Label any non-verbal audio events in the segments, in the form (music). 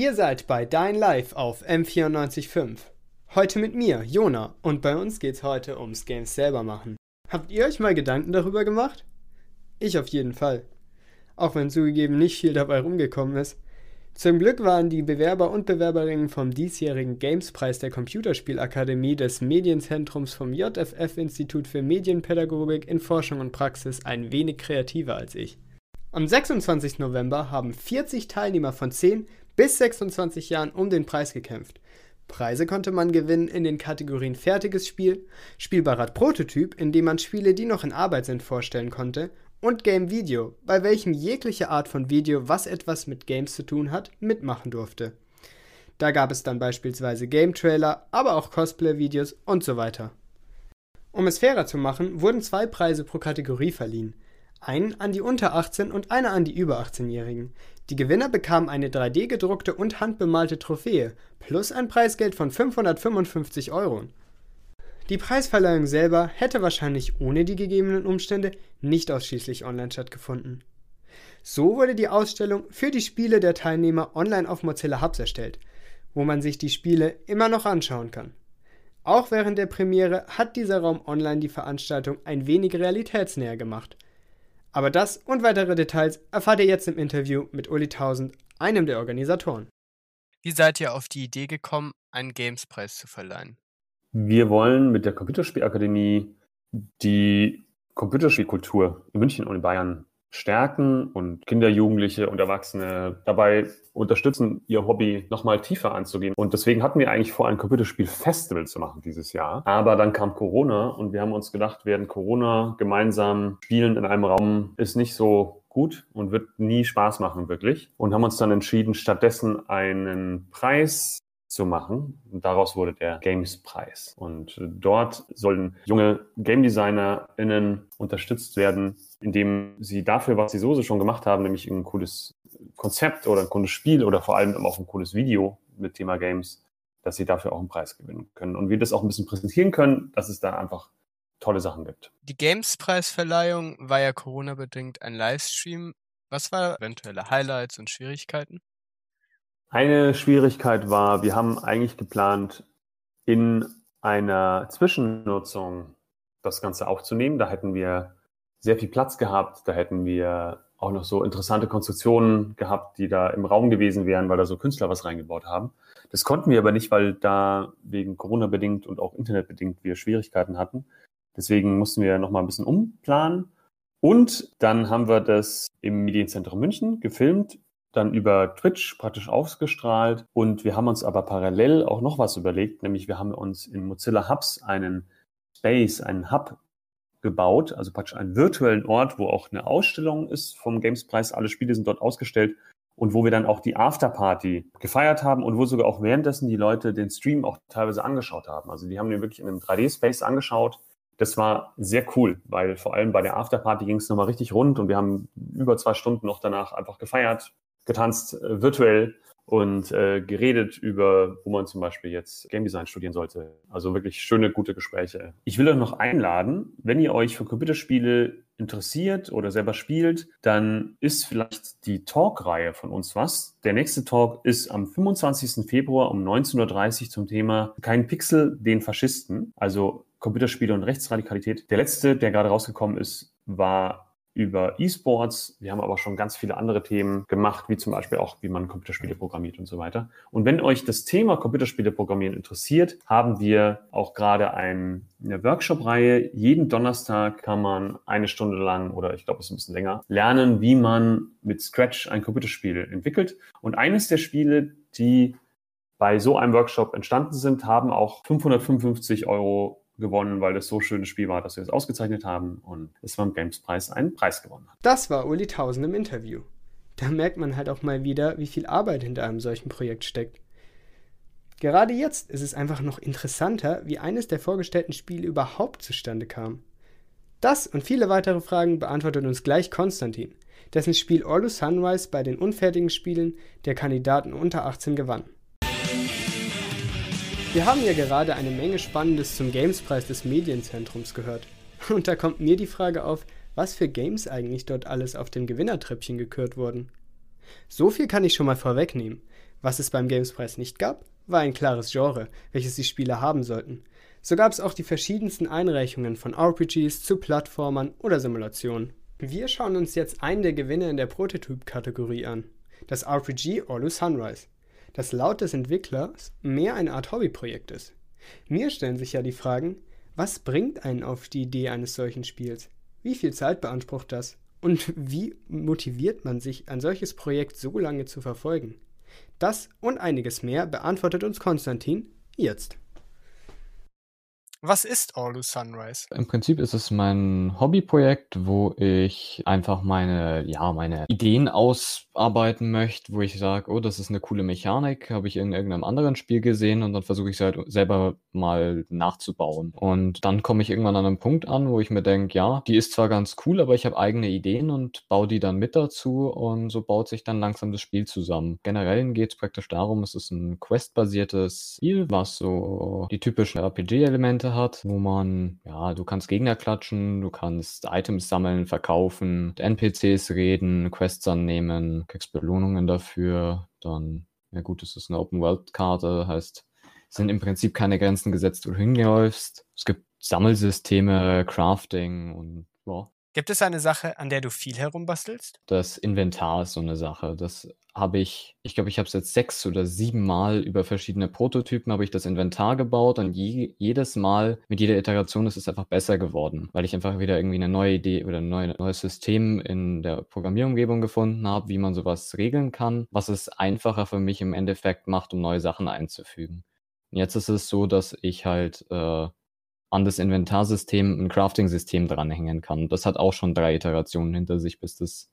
Ihr seid bei Dein Live auf M94.5. Heute mit mir, Jona, und bei uns geht's heute ums Games selber machen. Habt ihr euch mal Gedanken darüber gemacht? Ich auf jeden Fall. Auch wenn zugegeben nicht viel dabei rumgekommen ist. Zum Glück waren die Bewerber und Bewerberinnen vom diesjährigen Gamespreis der Computerspielakademie des Medienzentrums vom JFF Institut für Medienpädagogik in Forschung und Praxis ein wenig kreativer als ich. Am 26. November haben 40 Teilnehmer von 10 bis 26 Jahren um den Preis gekämpft. Preise konnte man gewinnen in den Kategorien fertiges Spiel, spielbarer Prototyp, in dem man Spiele, die noch in Arbeit sind, vorstellen konnte, und Game Video, bei welchem jegliche Art von Video, was etwas mit Games zu tun hat, mitmachen durfte. Da gab es dann beispielsweise Game Trailer, aber auch Cosplay-Videos und so weiter. Um es fairer zu machen, wurden zwei Preise pro Kategorie verliehen. Einen an die unter 18 und einer an die über 18-Jährigen. Die Gewinner bekamen eine 3D gedruckte und handbemalte Trophäe plus ein Preisgeld von 555 Euro. Die Preisverleihung selber hätte wahrscheinlich ohne die gegebenen Umstände nicht ausschließlich online stattgefunden. So wurde die Ausstellung für die Spiele der Teilnehmer online auf Mozilla Hubs erstellt, wo man sich die Spiele immer noch anschauen kann. Auch während der Premiere hat dieser Raum online die Veranstaltung ein wenig realitätsnäher gemacht. Aber das und weitere Details erfahrt ihr jetzt im Interview mit Uli Tausend, einem der Organisatoren. Wie seid ihr auf die Idee gekommen, einen Gamespreis zu verleihen? Wir wollen mit der Computerspielakademie die Computerspielkultur in München und in Bayern stärken und Kinder, Jugendliche und Erwachsene dabei unterstützen, ihr Hobby nochmal tiefer anzugehen. Und deswegen hatten wir eigentlich vor, ein Computerspiel-Festival zu machen dieses Jahr. Aber dann kam Corona und wir haben uns gedacht, während Corona gemeinsam spielen in einem Raum ist nicht so gut und wird nie Spaß machen, wirklich. Und haben uns dann entschieden, stattdessen einen Preis zu machen. Und daraus wurde der Games-Preis. Und dort sollen junge Game DesignerInnen unterstützt werden, indem sie dafür, was sie so schon gemacht haben, nämlich ein cooles Konzept oder ein cooles Spiel oder vor allem auch ein cooles Video mit Thema Games, dass sie dafür auch einen Preis gewinnen können. Und wir das auch ein bisschen präsentieren können, dass es da einfach tolle Sachen gibt. Die Games-Preisverleihung war ja Corona-bedingt ein Livestream. Was war eventuelle Highlights und Schwierigkeiten? Eine Schwierigkeit war, wir haben eigentlich geplant, in einer Zwischennutzung das Ganze aufzunehmen. Da hätten wir sehr viel Platz gehabt. Da hätten wir auch noch so interessante Konstruktionen gehabt, die da im Raum gewesen wären, weil da so Künstler was reingebaut haben. Das konnten wir aber nicht, weil da wegen Corona bedingt und auch Internet bedingt wir Schwierigkeiten hatten. Deswegen mussten wir noch mal ein bisschen umplanen. Und dann haben wir das im Medienzentrum München gefilmt dann über Twitch praktisch ausgestrahlt. Und wir haben uns aber parallel auch noch was überlegt, nämlich wir haben uns in Mozilla Hubs einen Space, einen Hub gebaut, also praktisch einen virtuellen Ort, wo auch eine Ausstellung ist vom Gamespreis. Alle Spiele sind dort ausgestellt und wo wir dann auch die Afterparty gefeiert haben und wo sogar auch währenddessen die Leute den Stream auch teilweise angeschaut haben. Also die haben den wirklich in einem 3D-Space angeschaut. Das war sehr cool, weil vor allem bei der Afterparty ging es nochmal richtig rund und wir haben über zwei Stunden noch danach einfach gefeiert, getanzt, äh, virtuell und äh, geredet über, wo man zum Beispiel jetzt Game Design studieren sollte. Also wirklich schöne, gute Gespräche. Ich will euch noch einladen, wenn ihr euch für Computerspiele interessiert oder selber spielt, dann ist vielleicht die Talk-Reihe von uns was. Der nächste Talk ist am 25. Februar um 19.30 Uhr zum Thema Kein Pixel, den Faschisten. Also Computerspiele und Rechtsradikalität. Der letzte, der gerade rausgekommen ist, war über E-Sports. Wir haben aber schon ganz viele andere Themen gemacht, wie zum Beispiel auch, wie man Computerspiele programmiert und so weiter. Und wenn euch das Thema Computerspiele programmieren interessiert, haben wir auch gerade ein, eine Workshop-Reihe. Jeden Donnerstag kann man eine Stunde lang oder ich glaube, es ist ein bisschen länger, lernen, wie man mit Scratch ein Computerspiel entwickelt. Und eines der Spiele, die bei so einem Workshop entstanden sind, haben auch 555 Euro gewonnen, weil das so schönes Spiel war, dass wir es ausgezeichnet haben und es beim Games-Preis einen Preis gewonnen hat. Das war Uli Tausend im Interview. Da merkt man halt auch mal wieder, wie viel Arbeit hinter einem solchen Projekt steckt. Gerade jetzt ist es einfach noch interessanter, wie eines der vorgestellten Spiele überhaupt zustande kam. Das und viele weitere Fragen beantwortet uns gleich Konstantin, dessen Spiel Orlu Sunrise bei den unfertigen Spielen der Kandidaten unter 18 gewann. Wir haben ja gerade eine Menge Spannendes zum Gamespreis des Medienzentrums gehört. (laughs) Und da kommt mir die Frage auf, was für Games eigentlich dort alles auf dem Gewinnertreppchen gekürt wurden. So viel kann ich schon mal vorwegnehmen. Was es beim Gamespreis nicht gab, war ein klares Genre, welches die Spieler haben sollten. So gab es auch die verschiedensten Einreichungen von RPGs zu Plattformern oder Simulationen. Wir schauen uns jetzt einen der Gewinne in der Prototyp-Kategorie an, das RPG Orlu Sunrise, das laut des Entwicklers mehr eine Art Hobbyprojekt ist. Mir stellen sich ja die Fragen, was bringt einen auf die Idee eines solchen Spiels? Wie viel Zeit beansprucht das? Und wie motiviert man sich, ein solches Projekt so lange zu verfolgen? Das und einiges mehr beantwortet uns Konstantin jetzt. Was ist Orlu Sunrise? Im Prinzip ist es mein Hobbyprojekt, wo ich einfach meine, ja, meine Ideen ausarbeiten möchte, wo ich sage, oh, das ist eine coole Mechanik, habe ich in irgendeinem anderen Spiel gesehen und dann versuche ich es halt selber mal nachzubauen. Und dann komme ich irgendwann an einen Punkt an, wo ich mir denke, ja, die ist zwar ganz cool, aber ich habe eigene Ideen und baue die dann mit dazu und so baut sich dann langsam das Spiel zusammen. Generell geht es praktisch darum, es ist ein Quest-basiertes Spiel, was so die typischen RPG-Elemente hat, wo man, ja, du kannst Gegner klatschen, du kannst Items sammeln, verkaufen, mit NPCs reden, Quests annehmen, kriegst Belohnungen dafür, dann, ja gut, es ist eine Open-World-Karte, heißt, sind im Prinzip keine Grenzen gesetzt, wo du hinläufst. Es gibt Sammelsysteme, Crafting und ja, Gibt es eine Sache, an der du viel herumbastelst? Das Inventar ist so eine Sache. Das habe ich, ich glaube, ich habe es jetzt sechs oder sieben Mal über verschiedene Prototypen habe ich das Inventar gebaut und je, jedes Mal mit jeder Iteration ist es einfach besser geworden, weil ich einfach wieder irgendwie eine neue Idee oder ein neue, neues System in der Programmierumgebung gefunden habe, wie man sowas regeln kann, was es einfacher für mich im Endeffekt macht, um neue Sachen einzufügen. Und jetzt ist es so, dass ich halt äh, an das Inventarsystem ein Crafting-System dranhängen kann. Das hat auch schon drei Iterationen hinter sich, bis das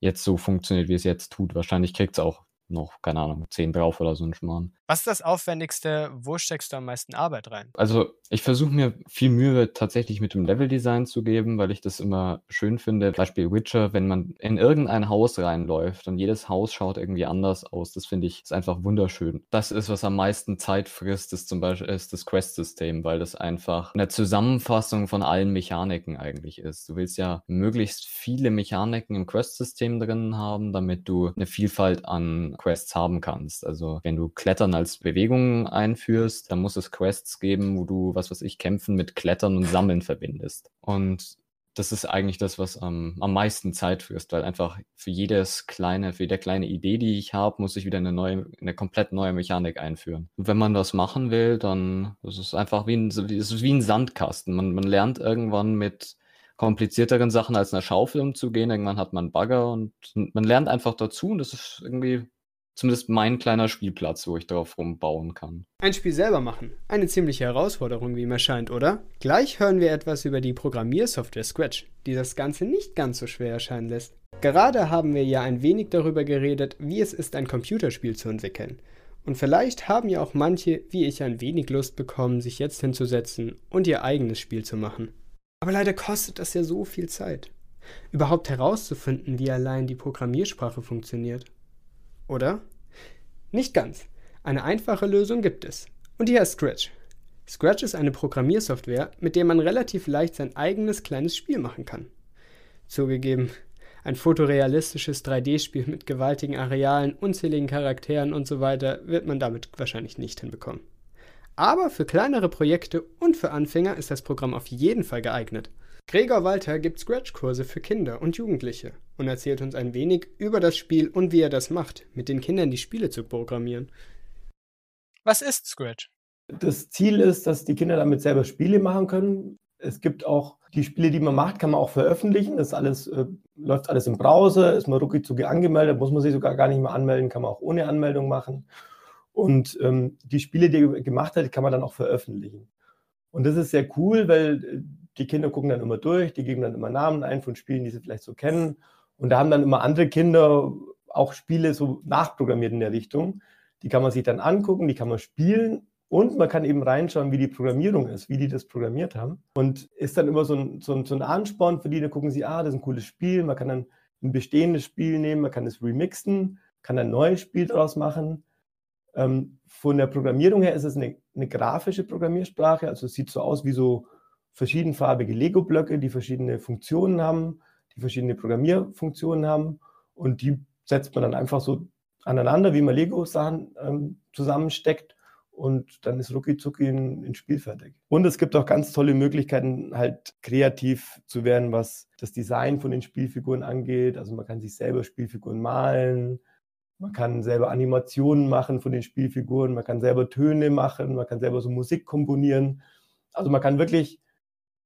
jetzt so funktioniert, wie es jetzt tut. Wahrscheinlich kriegt es auch noch, keine Ahnung, 10 drauf oder so ein Schmarrn. Was ist das Aufwendigste? Wo steckst du am meisten Arbeit rein? Also, ich versuche mir viel Mühe tatsächlich mit dem Leveldesign zu geben, weil ich das immer schön finde. Beispiel Witcher, wenn man in irgendein Haus reinläuft und jedes Haus schaut irgendwie anders aus, das finde ich ist einfach wunderschön. Das ist, was am meisten Zeit frisst, ist zum Beispiel ist das Quest-System, weil das einfach eine Zusammenfassung von allen Mechaniken eigentlich ist. Du willst ja möglichst viele Mechaniken im Quest-System drin haben, damit du eine Vielfalt an Quests haben kannst. Also, wenn du Klettern als Bewegung einführst, dann muss es Quests geben, wo du, was weiß ich, Kämpfen mit Klettern und Sammeln verbindest. Und das ist eigentlich das, was am, am meisten Zeit frisst, weil einfach für jedes kleine, für jede kleine Idee, die ich habe, muss ich wieder eine neue, eine komplett neue Mechanik einführen. Und wenn man das machen will, dann das ist einfach wie ein, das ist wie ein Sandkasten. Man, man lernt irgendwann mit komplizierteren Sachen als einer Schaufel umzugehen. Irgendwann hat man Bagger und man lernt einfach dazu und das ist irgendwie zumindest mein kleiner Spielplatz, wo ich darauf rumbauen kann. Ein Spiel selber machen. Eine ziemliche Herausforderung, wie mir scheint, oder? Gleich hören wir etwas über die Programmiersoftware Scratch, die das Ganze nicht ganz so schwer erscheinen lässt. Gerade haben wir ja ein wenig darüber geredet, wie es ist, ein Computerspiel zu entwickeln. Und vielleicht haben ja auch manche, wie ich, ein wenig Lust bekommen, sich jetzt hinzusetzen und ihr eigenes Spiel zu machen. Aber leider kostet das ja so viel Zeit. Überhaupt herauszufinden, wie allein die Programmiersprache funktioniert. Oder? Nicht ganz. Eine einfache Lösung gibt es. Und die heißt Scratch. Scratch ist eine Programmiersoftware, mit der man relativ leicht sein eigenes kleines Spiel machen kann. Zugegeben, ein fotorealistisches 3D-Spiel mit gewaltigen Arealen, unzähligen Charakteren und so weiter wird man damit wahrscheinlich nicht hinbekommen. Aber für kleinere Projekte und für Anfänger ist das Programm auf jeden Fall geeignet. Gregor Walter gibt Scratch-Kurse für Kinder und Jugendliche und erzählt uns ein wenig über das Spiel und wie er das macht, mit den Kindern die Spiele zu programmieren. Was ist Scratch? Das Ziel ist, dass die Kinder damit selber Spiele machen können. Es gibt auch die Spiele, die man macht, kann man auch veröffentlichen. Das alles äh, läuft alles im Browser, ist man ruckzuck angemeldet, muss man sich sogar gar nicht mehr anmelden, kann man auch ohne Anmeldung machen. Und ähm, die Spiele, die er gemacht hat, kann man dann auch veröffentlichen. Und das ist sehr cool, weil äh, die Kinder gucken dann immer durch, die geben dann immer Namen ein von Spielen, die sie vielleicht so kennen. Und da haben dann immer andere Kinder auch Spiele so nachprogrammiert in der Richtung. Die kann man sich dann angucken, die kann man spielen und man kann eben reinschauen, wie die Programmierung ist, wie die das programmiert haben. Und ist dann immer so ein, so ein, so ein Ansporn für die, da gucken sie, ah, das ist ein cooles Spiel. Man kann dann ein bestehendes Spiel nehmen, man kann es remixen, kann ein neues Spiel daraus machen. Ähm, von der Programmierung her ist es eine, eine grafische Programmiersprache, also es sieht so aus wie so verschiedenfarbige Lego-Blöcke, die verschiedene Funktionen haben, die verschiedene Programmierfunktionen haben und die setzt man dann einfach so aneinander, wie man Lego-Sachen ähm, zusammensteckt und dann ist rucki zucki ein, ein Spiel fertig. Und es gibt auch ganz tolle Möglichkeiten, halt kreativ zu werden, was das Design von den Spielfiguren angeht. Also man kann sich selber Spielfiguren malen, man kann selber Animationen machen von den Spielfiguren, man kann selber Töne machen, man kann selber so Musik komponieren. Also man kann wirklich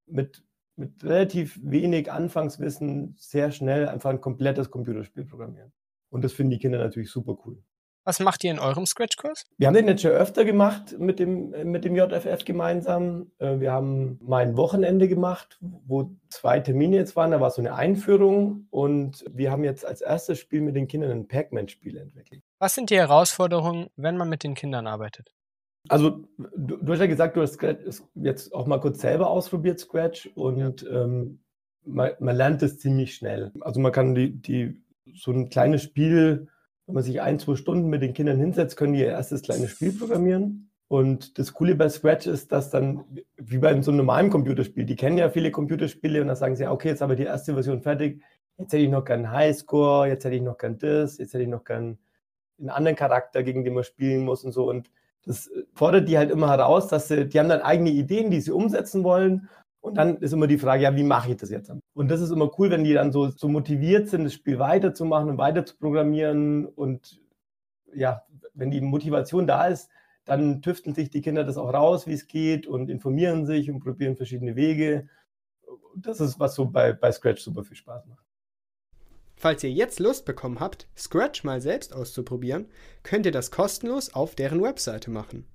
mit, mit relativ wenig Anfangswissen sehr schnell einfach ein komplettes Computerspiel programmieren. Und das finden die Kinder natürlich super cool. Was macht ihr in eurem Scratch-Kurs? Wir haben den jetzt schon öfter gemacht mit dem, mit dem JFF gemeinsam. Äh, wir haben mal ein Wochenende gemacht, wo zwei Termine jetzt waren. Da war so eine Einführung und wir haben jetzt als erstes Spiel mit den Kindern ein Pac-Man-Spiel entwickelt. Was sind die Herausforderungen, wenn man mit den Kindern arbeitet? Also, du, du hast ja gesagt, du hast Scratch jetzt auch mal kurz selber ausprobiert, Scratch, und ja. ähm, man, man, lernt es ziemlich schnell. Also, man kann die, die so ein kleines Spiel wenn man sich ein, zwei Stunden mit den Kindern hinsetzt, können die ihr erstes kleines Spiel programmieren. Und das Coole bei Scratch ist, dass dann, wie bei so einem normalen Computerspiel, die kennen ja viele Computerspiele und dann sagen sie, okay, jetzt habe ich die erste Version fertig, jetzt hätte ich noch gern Highscore, jetzt hätte ich noch gern das, jetzt hätte ich noch gern einen anderen Charakter, gegen den man spielen muss und so. Und das fordert die halt immer heraus, dass sie, die haben dann eigene Ideen, die sie umsetzen wollen und dann ist immer die Frage, ja, wie mache ich das jetzt? Und das ist immer cool, wenn die dann so, so motiviert sind, das Spiel weiterzumachen und weiter zu programmieren. Und ja, wenn die Motivation da ist, dann tüfteln sich die Kinder das auch raus, wie es geht und informieren sich und probieren verschiedene Wege. Das ist, was so bei, bei Scratch super viel Spaß macht. Falls ihr jetzt Lust bekommen habt, Scratch mal selbst auszuprobieren, könnt ihr das kostenlos auf deren Webseite machen.